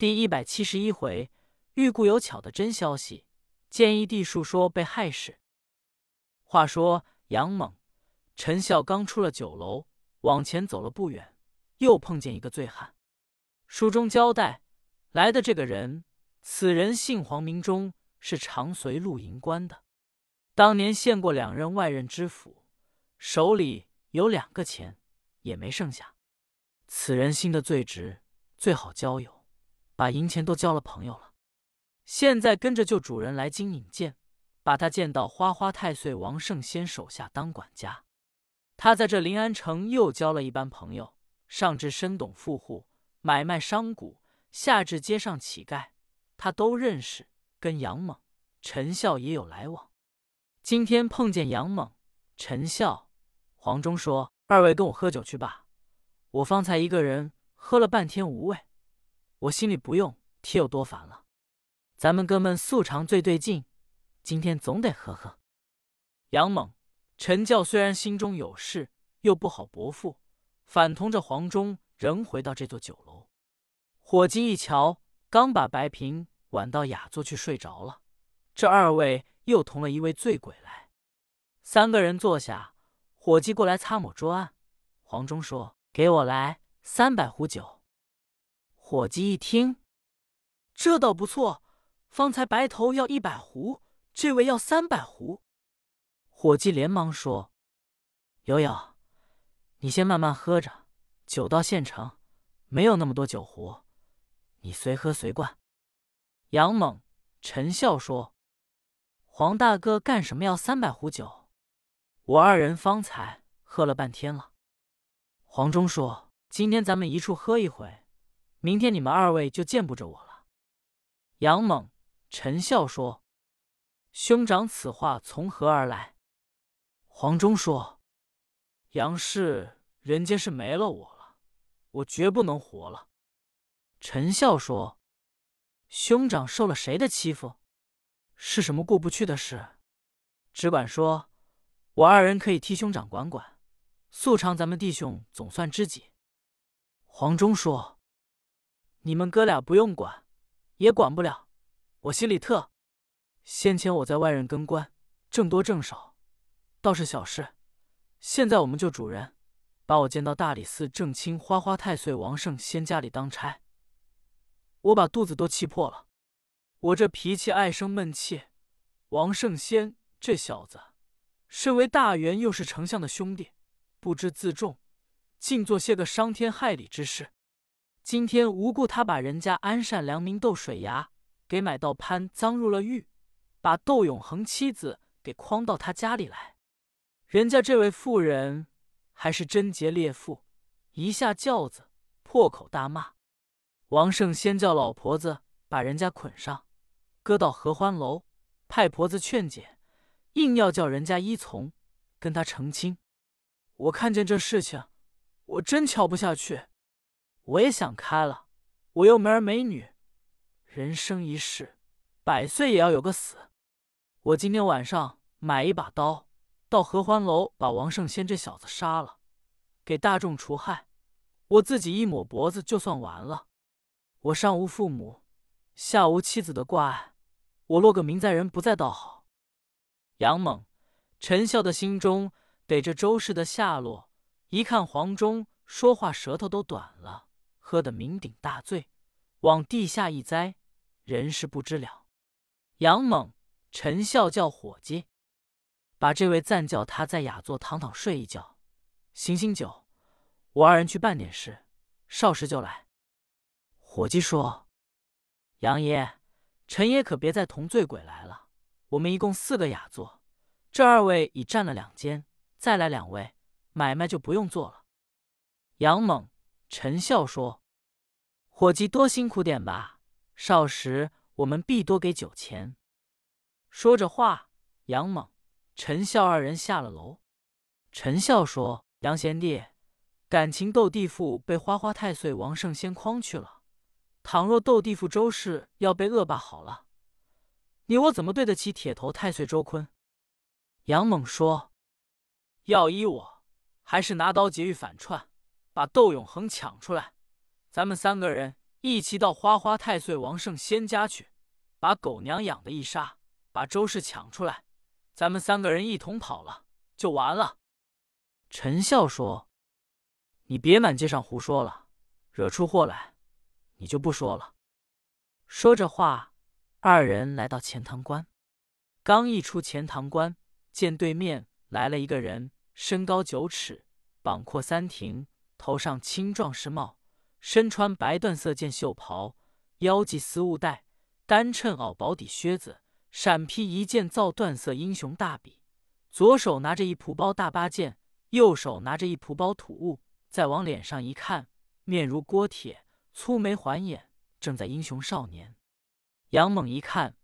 第一百七十一回，遇故有巧的真消息。建议地述说被害事。话说杨猛、陈孝刚出了酒楼，往前走了不远，又碰见一个醉汉。书中交代，来的这个人，此人姓黄，名忠，是长随陆营官的，当年献过两任外任知府，手里有两个钱，也没剩下。此人心的最直，最好交友，把银钱都交了朋友了。现在跟着旧主人来京引荐，把他荐到花花太岁王圣仙手下当管家。他在这临安城又交了一班朋友，上至深懂富户，买卖商贾，下至街上乞丐，他都认识。跟杨猛、陈孝也有来往。今天碰见杨猛、陈孝，黄忠说：“二位跟我喝酒去吧，我方才一个人喝了半天无味，我心里不用贴有多烦了。”咱们哥们素常最对劲，今天总得喝喝。杨猛、陈教虽然心中有事，又不好驳复，反同着黄忠，仍回到这座酒楼。伙计一瞧，刚把白瓶挽到雅座去睡着了。这二位又同了一位醉鬼来，三个人坐下，伙计过来擦抹桌案。黄忠说：“给我来三百壶酒。”伙计一听，这倒不错。方才白头要一百壶，这位要三百壶。伙计连忙说：“有有，你先慢慢喝着，酒到现成，没有那么多酒壶，你随喝随灌。”杨猛、陈笑说：“黄大哥干什么要三百壶酒？我二人方才喝了半天了。”黄忠说：“今天咱们一处喝一回，明天你们二位就见不着我了。”杨猛。陈笑说：“兄长，此话从何而来？”黄忠说：“杨氏人间是没了我了，我绝不能活了。”陈笑说：“兄长受了谁的欺负？是什么过不去的事？只管说，我二人可以替兄长管管。素常咱们弟兄总算知己。”黄忠说：“你们哥俩不用管，也管不了。”我心里特，先前我在外任跟官，挣多挣少，倒是小事。现在我们就主人把我见到大理寺正卿花花太岁王圣先家里当差，我把肚子都气破了。我这脾气爱生闷气，王圣先这小子，身为大员又是丞相的兄弟，不知自重，竟做些个伤天害理之事。今天无故他把人家安善良民窦水牙。给买到潘赃入了狱，把窦永恒妻子给诓到他家里来。人家这位妇人还是贞洁烈妇，一下轿子破口大骂。王胜先叫老婆子把人家捆上，搁到合欢楼，派婆子劝解，硬要叫人家依从，跟他成亲。我看见这事情，我真瞧不下去。我也想开了，我又没儿没女。人生一世，百岁也要有个死。我今天晚上买一把刀，到合欢楼把王圣先这小子杀了，给大众除害。我自己一抹脖子就算完了。我上无父母，下无妻子的挂碍，我落个名在人不在倒好。杨猛、陈孝的心中逮着周氏的下落，一看黄忠说话舌头都短了，喝得酩酊大醉，往地下一栽。人事不知了。杨猛、陈笑叫伙计，把这位暂叫他在雅座躺躺睡一觉，醒醒酒。我二人去办点事，少时就来。伙计说：“杨爷、陈爷可别再同醉鬼来了。我们一共四个雅座，这二位已占了两间，再来两位，买卖就不用做了。”杨猛、陈笑说：“伙计多辛苦点吧。”少时，我们必多给酒钱。说着话，杨猛、陈孝二人下了楼。陈孝说：“杨贤弟，感情斗地父被花花太岁王圣先诓去了。倘若斗地父周氏要被恶霸好了，你我怎么对得起铁头太岁周坤？”杨猛说：“要依我，还是拿刀劫狱反串，把窦永恒抢出来，咱们三个人一起到花花太岁王圣仙家去，把狗娘养的一杀，把周氏抢出来，咱们三个人一同跑了，就完了。”陈笑说：“你别满街上胡说了，惹出祸来，你就不说了。”说着话，二人来到钱塘关。刚一出钱塘关，见对面来了一个人，身高九尺，膀阔三庭，头上青壮士帽，身穿白缎色件袖袍，腰系丝雾带，单衬袄薄底靴子，闪披一件皂缎色英雄大笔，左手拿着一蒲包大八件，右手拿着一蒲包土物。再往脸上一看，面如锅铁，粗眉环眼，正在英雄少年。杨猛一看，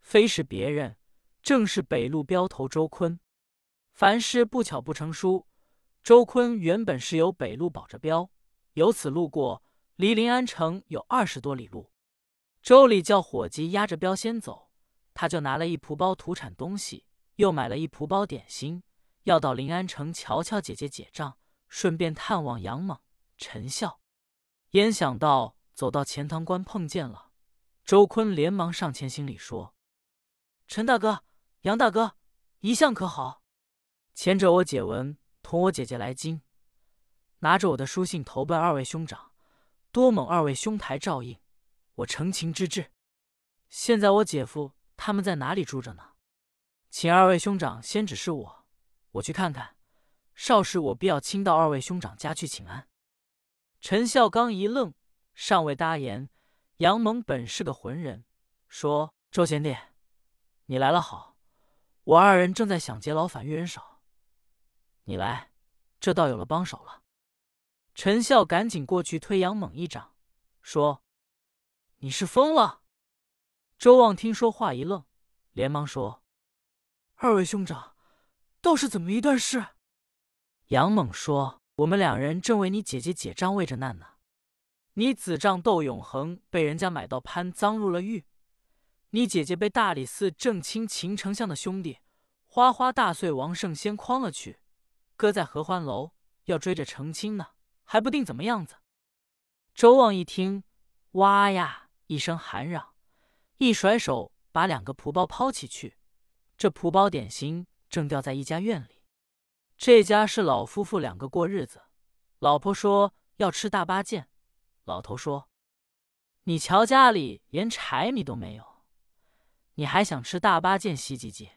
非是别人。正是北路镖头周坤，凡事不巧不成书。周坤原本是由北路保着镖，由此路过，离临安城有二十多里路。周礼叫伙计押着镖先走，他就拿了一蒲包土产东西，又买了一蒲包点心，要到临安城瞧瞧姐姐结账，顺便探望杨猛、陈笑。焉想到走到钱塘关碰见了，周坤连忙上前行礼说：“陈大哥。”杨大哥，一向可好？前者我解文同我姐姐来京，拿着我的书信投奔二位兄长，多蒙二位兄台照应，我成情之至。现在我姐夫他们在哪里住着呢？请二位兄长先指示我，我去看看。少时我必要亲到二位兄长家去请安。陈孝刚一愣，尚未答言。杨蒙本是个浑人，说：“周贤弟，你来了好。”我二人正在想劫牢反遇人少，你来，这倒有了帮手了。陈笑赶紧过去推杨猛一掌，说：“你是疯了！”周望听说话一愣，连忙说：“二位兄长，倒是怎么一段事？”杨猛说：“我们两人正为你姐姐解账，为着难呢。你子丈窦永恒被人家买到潘赃入了狱。”你姐姐被大理寺正卿秦丞相的兄弟花花大岁王圣先诓了去，搁在合欢楼，要追着成亲呢，还不定怎么样子。周望一听，哇呀一声喊嚷，一甩手把两个蒲包抛起去。这蒲包点心正掉在一家院里，这家是老夫妇两个过日子。老婆说要吃大八件，老头说：“你瞧家里连柴米都没有。”你还想吃大八件西唧唧？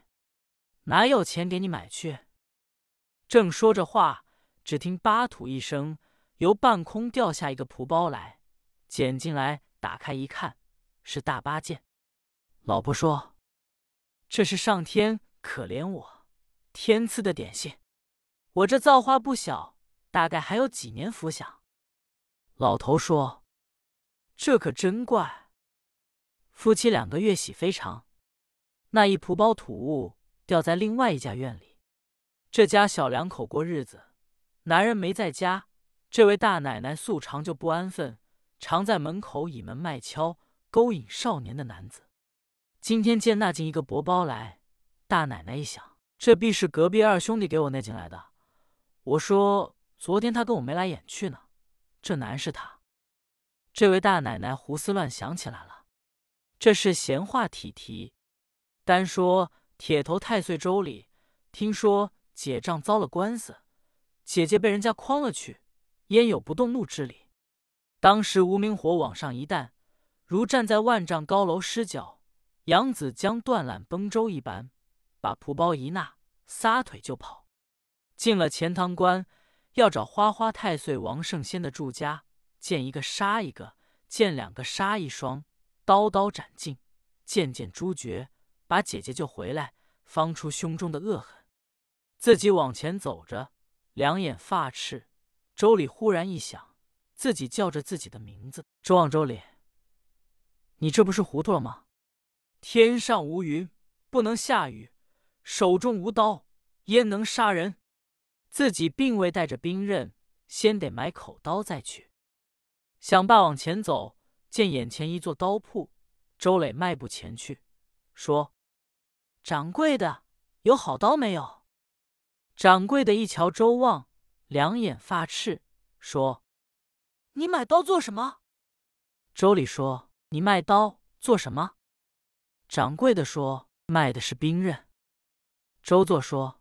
哪有钱给你买去？正说着话，只听“巴土”一声，由半空掉下一个蒲包来，捡进来，打开一看，是大八件。老婆说：“这是上天可怜我，天赐的点心。我这造化不小，大概还有几年福享。”老头说：“这可真怪。夫妻两个月喜非常。”那一蒲包土物掉在另外一家院里，这家小两口过日子，男人没在家。这位大奶奶素常就不安分，常在门口倚门卖敲，勾引少年的男子。今天见那进一个薄包来，大奶奶一想，这必是隔壁二兄弟给我那进来的。我说昨天他跟我眉来眼去呢，这难是他。这位大奶奶胡思乱想起来了，这是闲话体题。单说铁头太岁周里，听说姐丈遭了官司，姐姐被人家诓了去，焉有不动怒之理？当时无名火往上一弹，如站在万丈高楼失脚，杨子将断缆崩舟一般，把蒲包一纳，撒腿就跑。进了钱塘关，要找花花太岁王圣仙的住家，见一个杀一个，见两个杀一双，刀刀斩尽，件件诛绝。把姐姐救回来，方出胸中的恶恨。自己往前走着，两眼发赤。周礼忽然一想，自己叫着自己的名字：“周望周礼，你这不是糊涂了吗？天上无云，不能下雨；手中无刀，焉能杀人？自己并未带着兵刃，先得买口刀再去。”想罢往前走，见眼前一座刀铺，周磊迈步前去，说。掌柜的，有好刀没有？掌柜的一瞧周望，两眼发赤，说：“你买刀做什么？”周礼说：“你卖刀做什么？”掌柜的说：“卖的是兵刃。”周作说：“